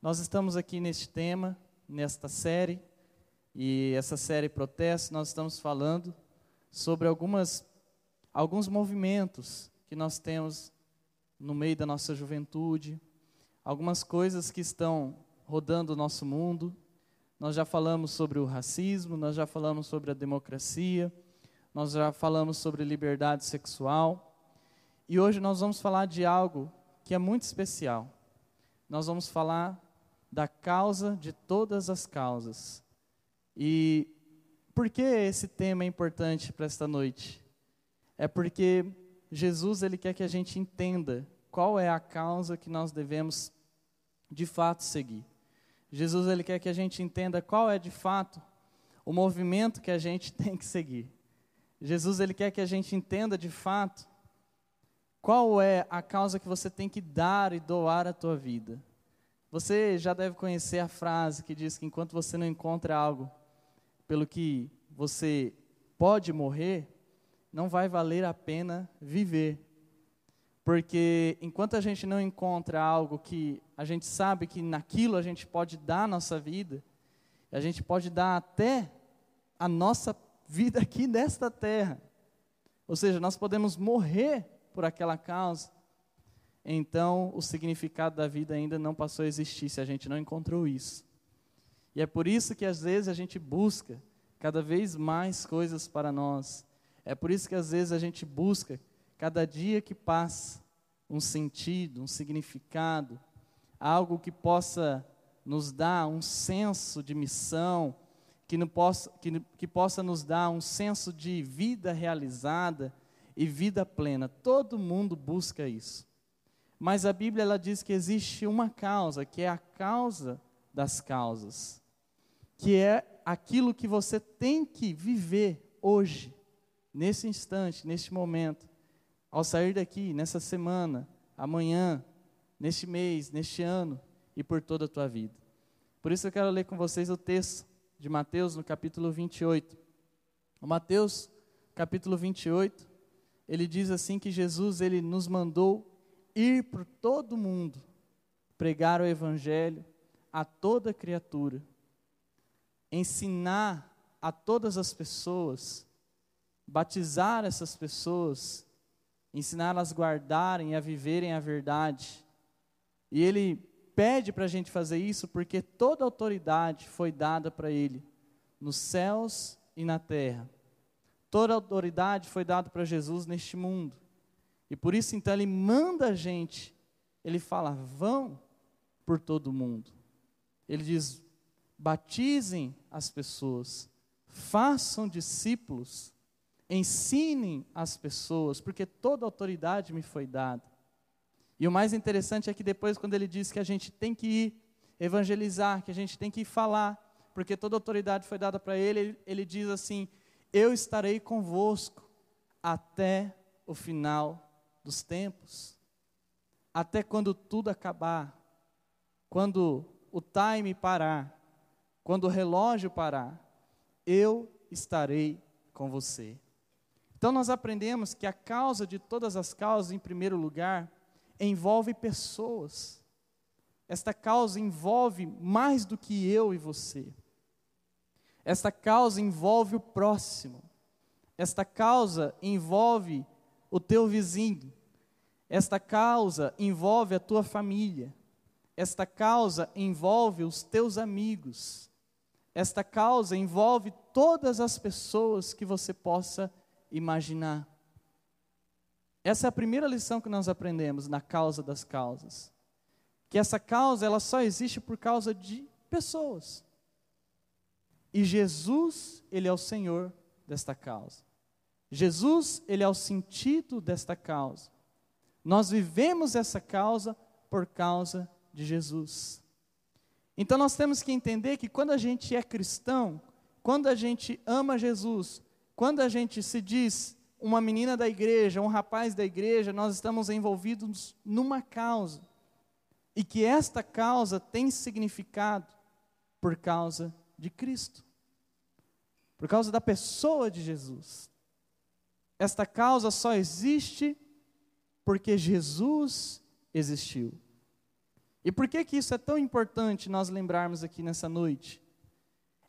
Nós estamos aqui neste tema, nesta série, e essa série Protesto, nós estamos falando sobre algumas, alguns movimentos que nós temos no meio da nossa juventude, algumas coisas que estão rodando o nosso mundo. Nós já falamos sobre o racismo, nós já falamos sobre a democracia, nós já falamos sobre liberdade sexual. E hoje nós vamos falar de algo que é muito especial. Nós vamos falar da causa de todas as causas. E por que esse tema é importante para esta noite? É porque Jesus ele quer que a gente entenda qual é a causa que nós devemos de fato seguir. Jesus ele quer que a gente entenda qual é de fato o movimento que a gente tem que seguir. Jesus ele quer que a gente entenda de fato qual é a causa que você tem que dar e doar à tua vida. Você já deve conhecer a frase que diz que enquanto você não encontra algo pelo que você pode morrer, não vai valer a pena viver. Porque enquanto a gente não encontra algo que a gente sabe que naquilo a gente pode dar a nossa vida, a gente pode dar até a nossa vida aqui nesta terra. Ou seja, nós podemos morrer por aquela causa. Então, o significado da vida ainda não passou a existir se a gente não encontrou isso. E é por isso que às vezes a gente busca cada vez mais coisas para nós. É por isso que às vezes a gente busca cada dia que passa, um sentido, um significado, algo que possa nos dar um senso de missão, que, possa, que, que possa nos dar um senso de vida realizada e vida plena. Todo mundo busca isso. Mas a Bíblia ela diz que existe uma causa, que é a causa das causas, que é aquilo que você tem que viver hoje, nesse instante, neste momento ao sair daqui, nessa semana, amanhã, neste mês, neste ano e por toda a tua vida. Por isso eu quero ler com vocês o texto de Mateus no capítulo 28. O Mateus, capítulo 28, ele diz assim que Jesus ele nos mandou ir por todo mundo, pregar o evangelho a toda criatura, ensinar a todas as pessoas, batizar essas pessoas ensiná-las a guardarem e a viverem a verdade. E ele pede para a gente fazer isso porque toda autoridade foi dada para ele, nos céus e na terra. Toda autoridade foi dada para Jesus neste mundo. E por isso, então, ele manda a gente, ele fala: vão por todo mundo. Ele diz: batizem as pessoas, façam discípulos ensinem as pessoas, porque toda autoridade me foi dada. E o mais interessante é que depois, quando ele diz que a gente tem que ir evangelizar, que a gente tem que ir falar, porque toda autoridade foi dada para ele, ele, ele diz assim: Eu estarei convosco até o final dos tempos, até quando tudo acabar, quando o time parar, quando o relógio parar, eu estarei com você. Então nós aprendemos que a causa de todas as causas, em primeiro lugar, envolve pessoas. Esta causa envolve mais do que eu e você. Esta causa envolve o próximo. Esta causa envolve o teu vizinho. Esta causa envolve a tua família. Esta causa envolve os teus amigos. Esta causa envolve todas as pessoas que você possa imaginar. Essa é a primeira lição que nós aprendemos na causa das causas. Que essa causa ela só existe por causa de pessoas. E Jesus, ele é o Senhor desta causa. Jesus, ele é o sentido desta causa. Nós vivemos essa causa por causa de Jesus. Então nós temos que entender que quando a gente é cristão, quando a gente ama Jesus, quando a gente se diz uma menina da igreja, um rapaz da igreja, nós estamos envolvidos numa causa. E que esta causa tem significado por causa de Cristo. Por causa da pessoa de Jesus. Esta causa só existe porque Jesus existiu. E por que que isso é tão importante nós lembrarmos aqui nessa noite?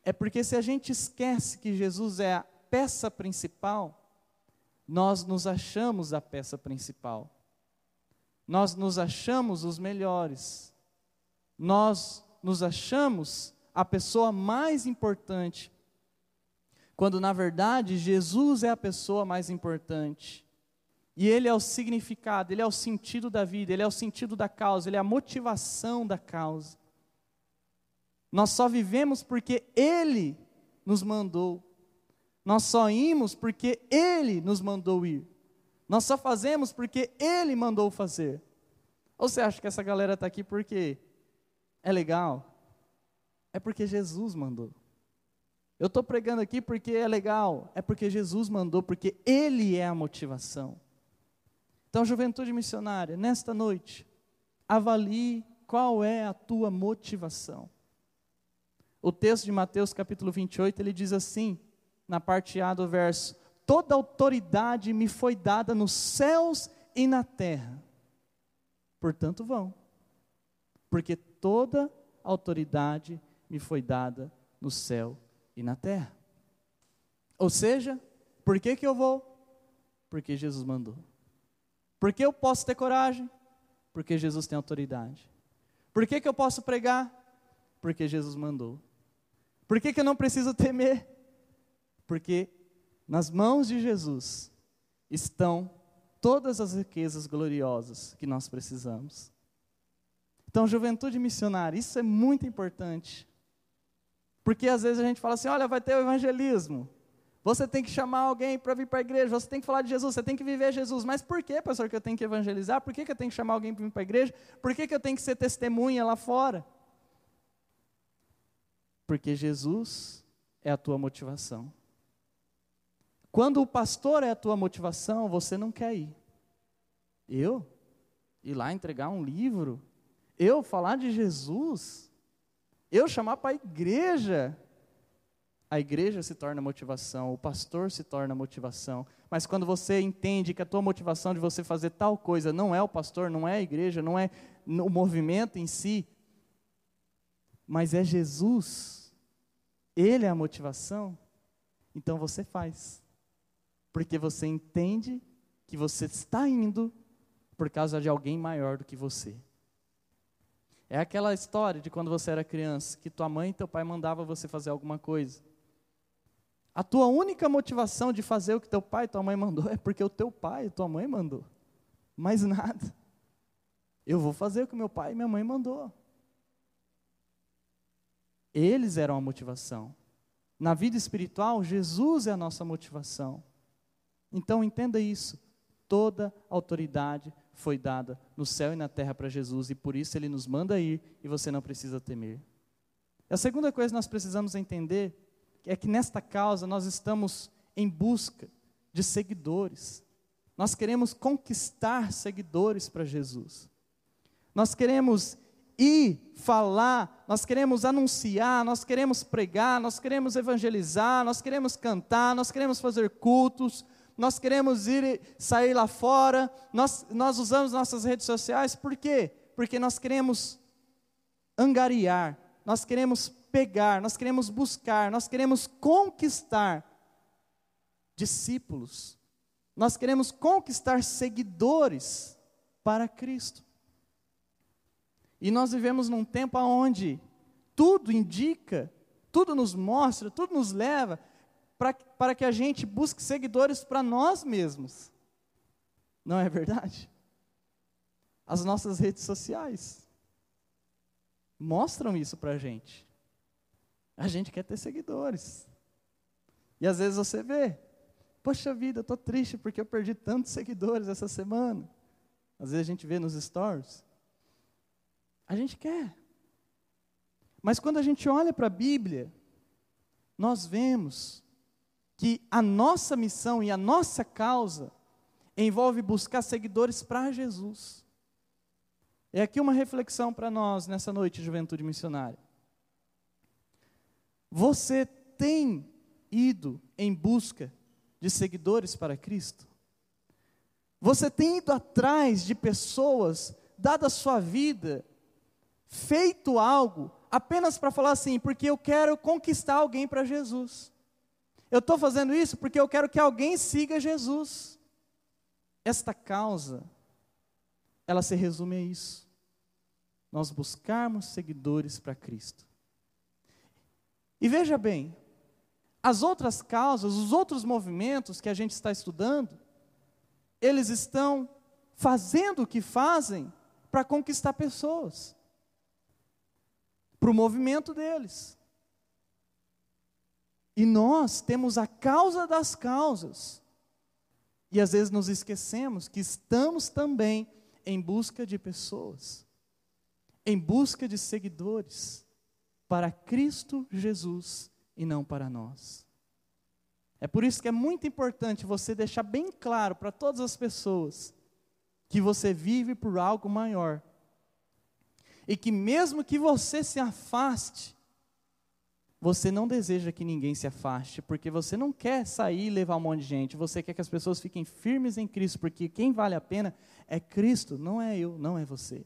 É porque se a gente esquece que Jesus é a peça principal, nós nos achamos a peça principal. Nós nos achamos os melhores. Nós nos achamos a pessoa mais importante. Quando na verdade Jesus é a pessoa mais importante. E ele é o significado, ele é o sentido da vida, ele é o sentido da causa, ele é a motivação da causa. Nós só vivemos porque ele nos mandou. Nós só imos porque ele nos mandou ir. Nós só fazemos porque ele mandou fazer. Ou você acha que essa galera está aqui porque é legal? É porque Jesus mandou. Eu estou pregando aqui porque é legal, é porque Jesus mandou, porque Ele é a motivação. Então, juventude missionária, nesta noite, avalie qual é a tua motivação. O texto de Mateus capítulo 28, ele diz assim, na parte A do verso: Toda autoridade me foi dada nos céus e na terra. Portanto, vão. Porque toda autoridade me foi dada no céu e na terra. Ou seja, por que, que eu vou? Porque Jesus mandou. Por que eu posso ter coragem? Porque Jesus tem autoridade. Por que, que eu posso pregar? Porque Jesus mandou. Por que, que eu não preciso temer? Porque nas mãos de Jesus estão todas as riquezas gloriosas que nós precisamos. Então, juventude missionária, isso é muito importante. Porque às vezes a gente fala assim: olha, vai ter o evangelismo. Você tem que chamar alguém para vir para a igreja, você tem que falar de Jesus, você tem que viver Jesus. Mas por que, pastor, que eu tenho que evangelizar? Por que, que eu tenho que chamar alguém para vir para a igreja? Por que, que eu tenho que ser testemunha lá fora? Porque Jesus é a tua motivação. Quando o pastor é a tua motivação, você não quer ir. Eu? Ir lá entregar um livro? Eu falar de Jesus? Eu chamar para a igreja? A igreja se torna motivação, o pastor se torna motivação. Mas quando você entende que a tua motivação de você fazer tal coisa não é o pastor, não é a igreja, não é o movimento em si, mas é Jesus, Ele é a motivação, então você faz. Porque você entende que você está indo por causa de alguém maior do que você. É aquela história de quando você era criança, que tua mãe e teu pai mandava você fazer alguma coisa. A tua única motivação de fazer o que teu pai e tua mãe mandou é porque o teu pai e tua mãe mandou. Mais nada. Eu vou fazer o que meu pai e minha mãe mandou. Eles eram a motivação. Na vida espiritual, Jesus é a nossa motivação. Então entenda isso. Toda autoridade foi dada no céu e na terra para Jesus e por isso ele nos manda ir e você não precisa temer. A segunda coisa que nós precisamos entender é que nesta causa nós estamos em busca de seguidores. Nós queremos conquistar seguidores para Jesus. Nós queremos ir falar, nós queremos anunciar, nós queremos pregar, nós queremos evangelizar, nós queremos cantar, nós queremos fazer cultos, nós queremos ir sair lá fora, nós, nós usamos nossas redes sociais, por quê? Porque nós queremos angariar, nós queremos pegar, nós queremos buscar, nós queremos conquistar discípulos, nós queremos conquistar seguidores para Cristo. E nós vivemos num tempo onde tudo indica, tudo nos mostra, tudo nos leva para, que a gente busque seguidores para nós mesmos. Não é verdade? As nossas redes sociais mostram isso para a gente. A gente quer ter seguidores. E às vezes você vê, poxa vida, eu estou triste porque eu perdi tantos seguidores essa semana. Às vezes a gente vê nos stories. A gente quer. Mas quando a gente olha para a Bíblia, nós vemos que a nossa missão e a nossa causa envolve buscar seguidores para Jesus. É aqui uma reflexão para nós nessa noite, juventude missionária. Você tem ido em busca de seguidores para Cristo? Você tem ido atrás de pessoas, dada a sua vida, feito algo apenas para falar assim, porque eu quero conquistar alguém para Jesus. Eu estou fazendo isso porque eu quero que alguém siga Jesus. Esta causa, ela se resume a isso. Nós buscarmos seguidores para Cristo. E veja bem, as outras causas, os outros movimentos que a gente está estudando, eles estão fazendo o que fazem para conquistar pessoas, para o movimento deles. E nós temos a causa das causas. E às vezes nos esquecemos que estamos também em busca de pessoas, em busca de seguidores para Cristo Jesus e não para nós. É por isso que é muito importante você deixar bem claro para todas as pessoas que você vive por algo maior. E que mesmo que você se afaste, você não deseja que ninguém se afaste, porque você não quer sair e levar um monte de gente, você quer que as pessoas fiquem firmes em Cristo, porque quem vale a pena é Cristo, não é eu, não é você.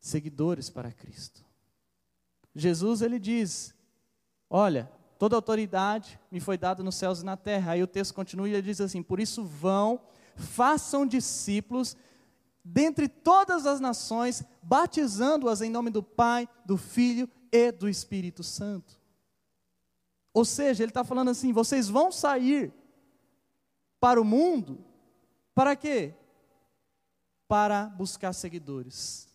Seguidores para Cristo. Jesus ele diz: Olha, toda autoridade me foi dada nos céus e na terra. Aí o texto continua e ele diz assim: Por isso vão, façam discípulos dentre todas as nações, batizando-as em nome do Pai, do Filho e do Espírito Santo. Ou seja, ele está falando assim: vocês vão sair para o mundo, para quê? Para buscar seguidores,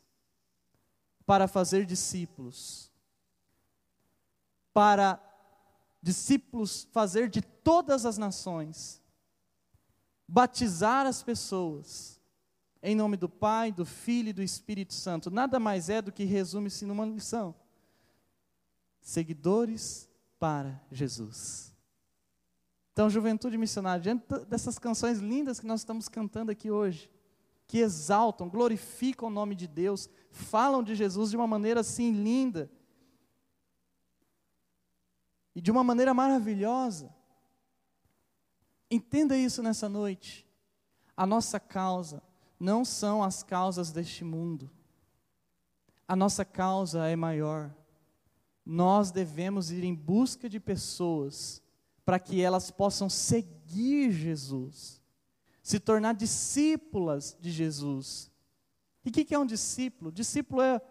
para fazer discípulos, para discípulos fazer de todas as nações, batizar as pessoas, em nome do Pai, do Filho e do Espírito Santo. Nada mais é do que resume-se numa lição: seguidores para Jesus. Então, juventude missionária, diante dessas canções lindas que nós estamos cantando aqui hoje, que exaltam, glorificam o nome de Deus, falam de Jesus de uma maneira assim linda, e de uma maneira maravilhosa. Entenda isso nessa noite. A nossa causa não são as causas deste mundo. A nossa causa é maior. Nós devemos ir em busca de pessoas para que elas possam seguir Jesus, se tornar discípulas de Jesus. E o que, que é um discípulo? Discípulo é,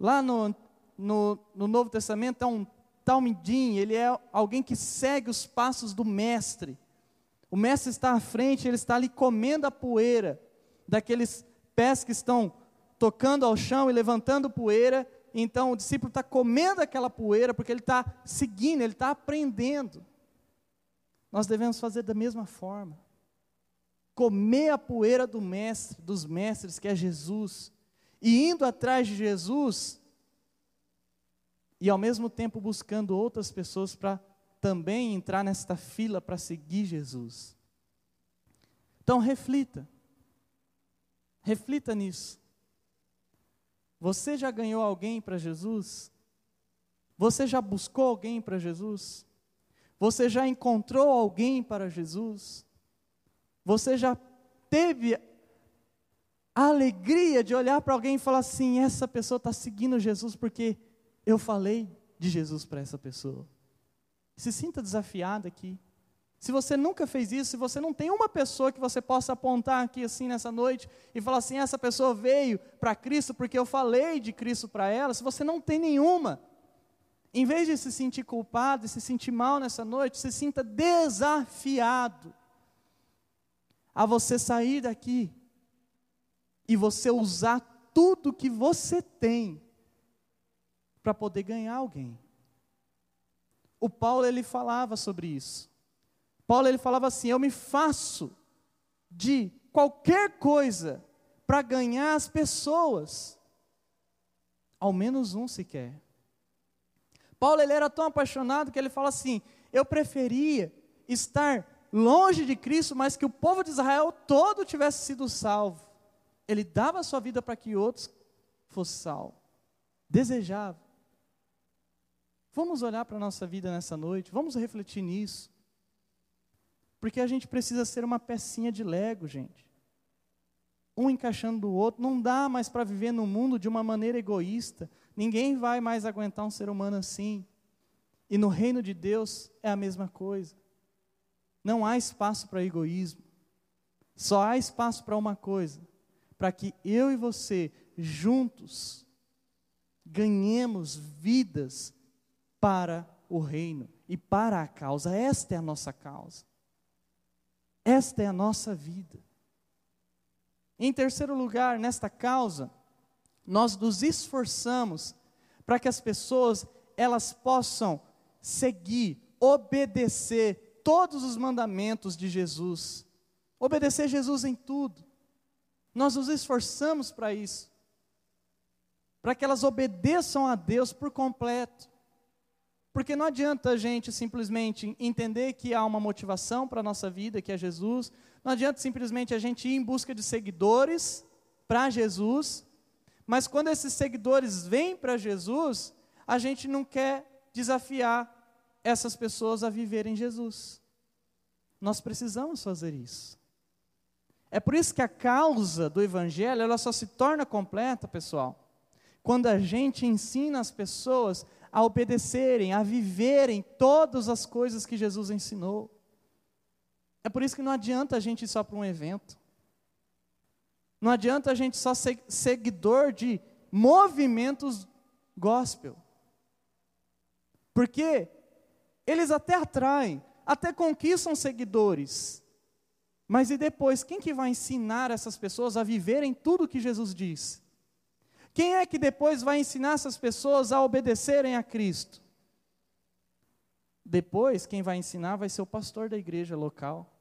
lá no, no, no Novo Testamento, é um talmidim, ele é alguém que segue os passos do mestre. O mestre está à frente, ele está ali comendo a poeira daqueles pés que estão tocando ao chão e levantando poeira. Então o discípulo está comendo aquela poeira porque ele está seguindo, ele está aprendendo. Nós devemos fazer da mesma forma. Comer a poeira do mestre, dos mestres, que é Jesus, e indo atrás de Jesus, e ao mesmo tempo buscando outras pessoas para também entrar nesta fila para seguir Jesus. Então reflita. Reflita nisso. Você já ganhou alguém para Jesus? Você já buscou alguém para Jesus? Você já encontrou alguém para Jesus? Você já teve a alegria de olhar para alguém e falar assim: essa pessoa está seguindo Jesus porque eu falei de Jesus para essa pessoa. Se sinta desafiado aqui. Se você nunca fez isso, se você não tem uma pessoa que você possa apontar aqui assim nessa noite e falar assim: essa pessoa veio para Cristo porque eu falei de Cristo para ela, se você não tem nenhuma, em vez de se sentir culpado e se sentir mal nessa noite, se sinta desafiado a você sair daqui e você usar tudo que você tem para poder ganhar alguém. O Paulo ele falava sobre isso. Paulo ele falava assim: "Eu me faço de qualquer coisa para ganhar as pessoas, ao menos um sequer". Paulo ele era tão apaixonado que ele fala assim: "Eu preferia estar longe de Cristo, mas que o povo de Israel todo tivesse sido salvo". Ele dava a sua vida para que outros fossem salvos. Desejava. Vamos olhar para a nossa vida nessa noite, vamos refletir nisso. Porque a gente precisa ser uma pecinha de Lego, gente. um encaixando do outro. Não dá mais para viver no mundo de uma maneira egoísta. Ninguém vai mais aguentar um ser humano assim. E no reino de Deus é a mesma coisa. Não há espaço para egoísmo. Só há espaço para uma coisa: para que eu e você, juntos, ganhemos vidas para o reino e para a causa. Esta é a nossa causa. Esta é a nossa vida. Em terceiro lugar, nesta causa, nós nos esforçamos para que as pessoas elas possam seguir, obedecer todos os mandamentos de Jesus. Obedecer Jesus em tudo. Nós nos esforçamos para isso. Para que elas obedeçam a Deus por completo. Porque não adianta a gente simplesmente entender que há uma motivação para a nossa vida, que é Jesus. Não adianta simplesmente a gente ir em busca de seguidores para Jesus. Mas quando esses seguidores vêm para Jesus, a gente não quer desafiar essas pessoas a viverem Jesus. Nós precisamos fazer isso. É por isso que a causa do evangelho, ela só se torna completa, pessoal, quando a gente ensina as pessoas a obedecerem, a viverem todas as coisas que Jesus ensinou. É por isso que não adianta a gente ir só para um evento. Não adianta a gente só ser seguidor de movimentos gospel. Porque eles até atraem, até conquistam seguidores. Mas e depois, quem que vai ensinar essas pessoas a viverem tudo o que Jesus diz? Quem é que depois vai ensinar essas pessoas a obedecerem a Cristo? Depois, quem vai ensinar vai ser o pastor da igreja local,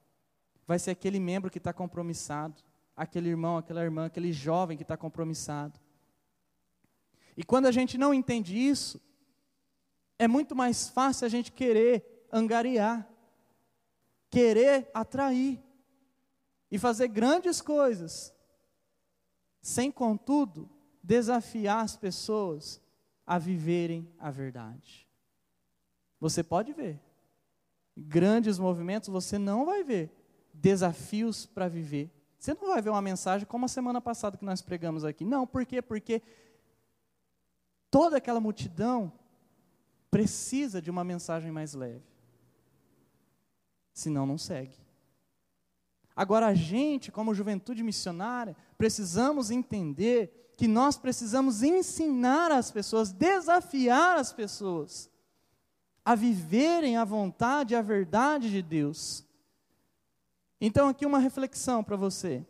vai ser aquele membro que está compromissado, aquele irmão, aquela irmã, aquele jovem que está compromissado. E quando a gente não entende isso, é muito mais fácil a gente querer angariar, querer atrair e fazer grandes coisas, sem contudo desafiar as pessoas a viverem a verdade. Você pode ver grandes movimentos, você não vai ver desafios para viver. Você não vai ver uma mensagem como a semana passada que nós pregamos aqui. Não, por quê? Porque toda aquela multidão precisa de uma mensagem mais leve. Senão, não segue. Agora, a gente, como juventude missionária, precisamos entender que nós precisamos ensinar as pessoas, desafiar as pessoas a viverem a vontade e a verdade de Deus. Então, aqui uma reflexão para você.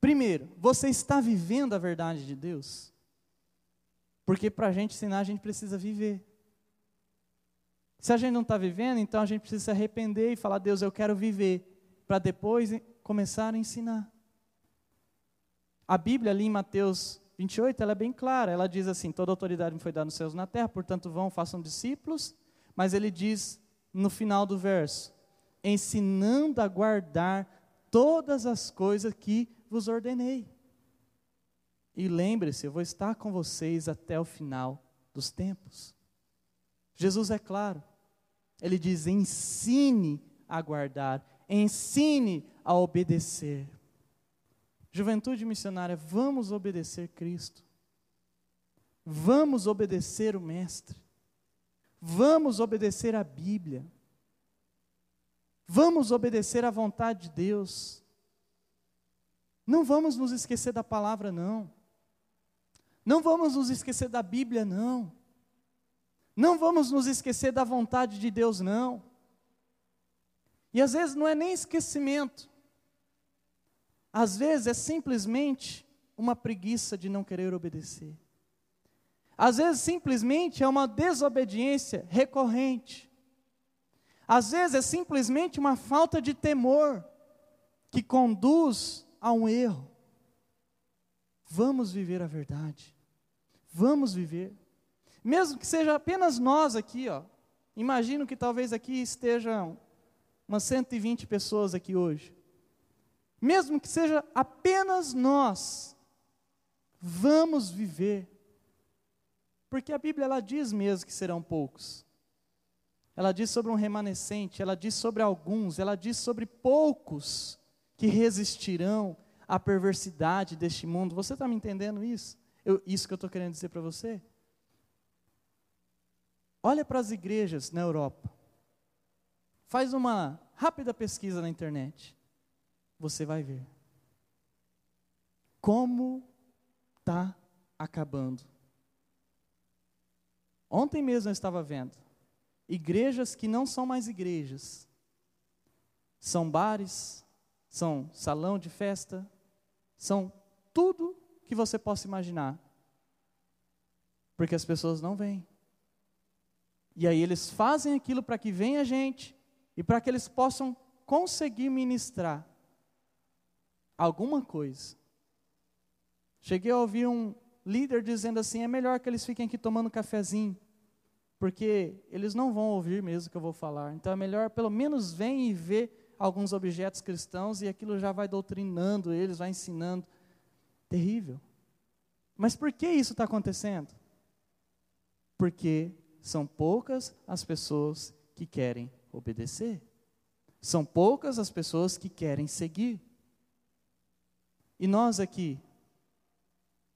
Primeiro, você está vivendo a verdade de Deus? Porque para a gente ensinar, a gente precisa viver. Se a gente não está vivendo, então a gente precisa se arrepender e falar: Deus, eu quero viver para depois começar a ensinar. A Bíblia ali em Mateus 28, ela é bem clara, ela diz assim: toda autoridade me foi dada nos céus e na terra, portanto vão, façam discípulos, mas ele diz no final do verso: ensinando a guardar todas as coisas que vos ordenei. E lembre-se, eu vou estar com vocês até o final dos tempos. Jesus é claro, ele diz: ensine a guardar, ensine a obedecer. Juventude missionária, vamos obedecer Cristo. Vamos obedecer o Mestre. Vamos obedecer a Bíblia. Vamos obedecer à vontade de Deus. Não vamos nos esquecer da palavra, não. Não vamos nos esquecer da Bíblia, não. Não vamos nos esquecer da vontade de Deus, não. E às vezes não é nem esquecimento, às vezes é simplesmente uma preguiça de não querer obedecer. Às vezes simplesmente é uma desobediência recorrente. Às vezes é simplesmente uma falta de temor que conduz a um erro. Vamos viver a verdade. Vamos viver. Mesmo que seja apenas nós aqui, ó. Imagino que talvez aqui estejam umas 120 pessoas aqui hoje. Mesmo que seja apenas nós, vamos viver. Porque a Bíblia ela diz mesmo que serão poucos. Ela diz sobre um remanescente, ela diz sobre alguns, ela diz sobre poucos que resistirão a perversidade deste mundo. Você está me entendendo isso? Eu, isso que eu estou querendo dizer para você? Olha para as igrejas na Europa. Faz uma rápida pesquisa na internet. Você vai ver. Como está acabando. Ontem mesmo eu estava vendo. Igrejas que não são mais igrejas. São bares, são salão de festa, são tudo que você possa imaginar. Porque as pessoas não vêm. E aí eles fazem aquilo para que venha gente e para que eles possam conseguir ministrar alguma coisa. Cheguei a ouvir um líder dizendo assim: é melhor que eles fiquem aqui tomando cafezinho, porque eles não vão ouvir mesmo o que eu vou falar. Então é melhor pelo menos vem e ver alguns objetos cristãos e aquilo já vai doutrinando eles, vai ensinando. Terrível. Mas por que isso está acontecendo? Porque são poucas as pessoas que querem obedecer. São poucas as pessoas que querem seguir. E nós aqui,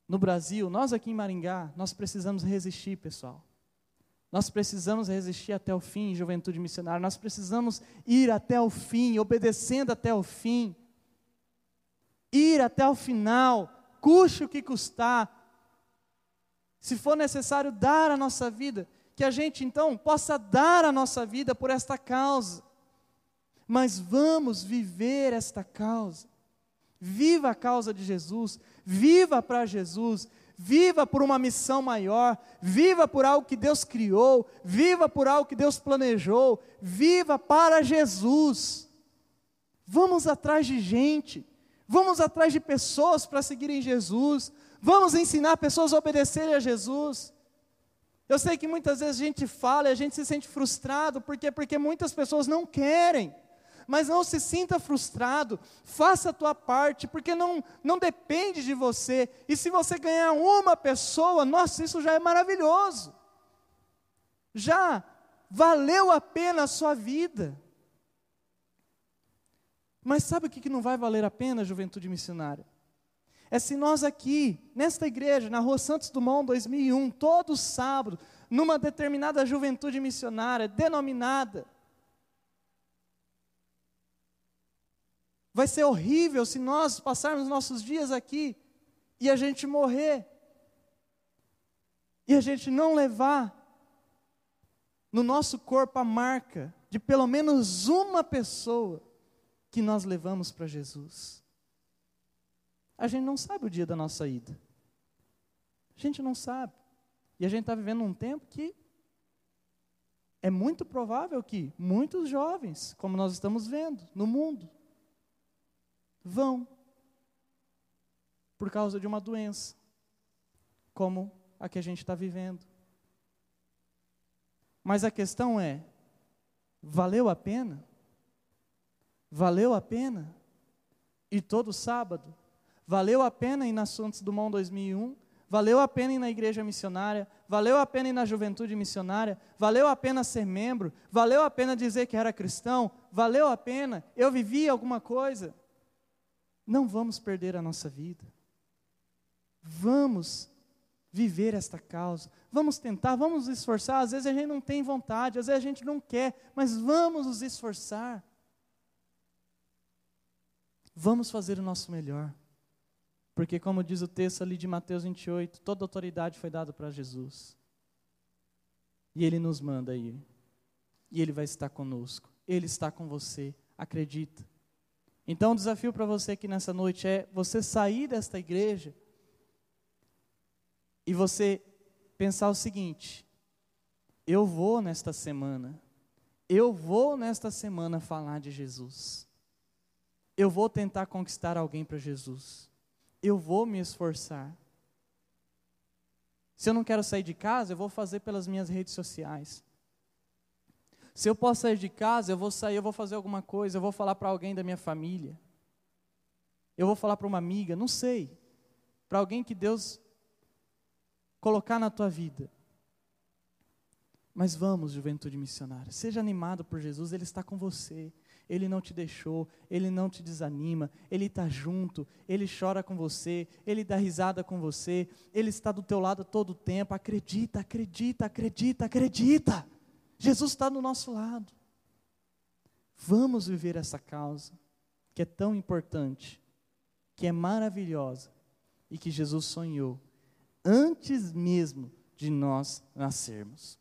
no Brasil, nós aqui em Maringá, nós precisamos resistir, pessoal. Nós precisamos resistir até o fim, juventude missionária. Nós precisamos ir até o fim, obedecendo até o fim. Ir até o final, custe o que custar. Se for necessário dar a nossa vida, que a gente então possa dar a nossa vida por esta causa. Mas vamos viver esta causa. Viva a causa de Jesus, viva para Jesus, viva por uma missão maior, viva por algo que Deus criou, viva por algo que Deus planejou, viva para Jesus. Vamos atrás de gente, vamos atrás de pessoas para seguirem Jesus, vamos ensinar pessoas a obedecerem a Jesus. Eu sei que muitas vezes a gente fala e a gente se sente frustrado, por quê? Porque muitas pessoas não querem mas não se sinta frustrado, faça a tua parte, porque não, não depende de você, e se você ganhar uma pessoa, nossa, isso já é maravilhoso, já valeu a pena a sua vida. Mas sabe o que não vai valer a pena, juventude missionária? É se nós aqui, nesta igreja, na Rua Santos Dumont 2001, todo sábado, numa determinada juventude missionária, denominada, Vai ser horrível se nós passarmos nossos dias aqui e a gente morrer. E a gente não levar no nosso corpo a marca de pelo menos uma pessoa que nós levamos para Jesus. A gente não sabe o dia da nossa ida. A gente não sabe. E a gente está vivendo um tempo que é muito provável que muitos jovens, como nós estamos vendo no mundo, vão por causa de uma doença, como a que a gente está vivendo. Mas a questão é: valeu a pena? Valeu a pena? E todo sábado? Valeu a pena ir na Santos Dumont 2001? Valeu a pena ir na igreja missionária? Valeu a pena ir na juventude missionária? Valeu a pena ser membro? Valeu a pena dizer que era cristão? Valeu a pena? Eu vivi alguma coisa? Não vamos perder a nossa vida. Vamos viver esta causa. Vamos tentar, vamos nos esforçar. Às vezes a gente não tem vontade, às vezes a gente não quer, mas vamos nos esforçar. Vamos fazer o nosso melhor. Porque, como diz o texto ali de Mateus 28, toda autoridade foi dada para Jesus. E Ele nos manda ir. E Ele vai estar conosco. Ele está com você. Acredita. Então, o desafio para você aqui nessa noite é você sair desta igreja e você pensar o seguinte: eu vou nesta semana, eu vou nesta semana falar de Jesus. Eu vou tentar conquistar alguém para Jesus. Eu vou me esforçar. Se eu não quero sair de casa, eu vou fazer pelas minhas redes sociais. Se eu posso sair de casa, eu vou sair, eu vou fazer alguma coisa, eu vou falar para alguém da minha família. Eu vou falar para uma amiga, não sei. Para alguém que Deus colocar na tua vida. Mas vamos, juventude missionária, seja animado por Jesus, Ele está com você. Ele não te deixou, Ele não te desanima, Ele está junto, Ele chora com você, Ele dá risada com você, Ele está do teu lado todo o tempo. Acredita, acredita, acredita, acredita. Jesus está do nosso lado. Vamos viver essa causa que é tão importante, que é maravilhosa e que Jesus sonhou antes mesmo de nós nascermos.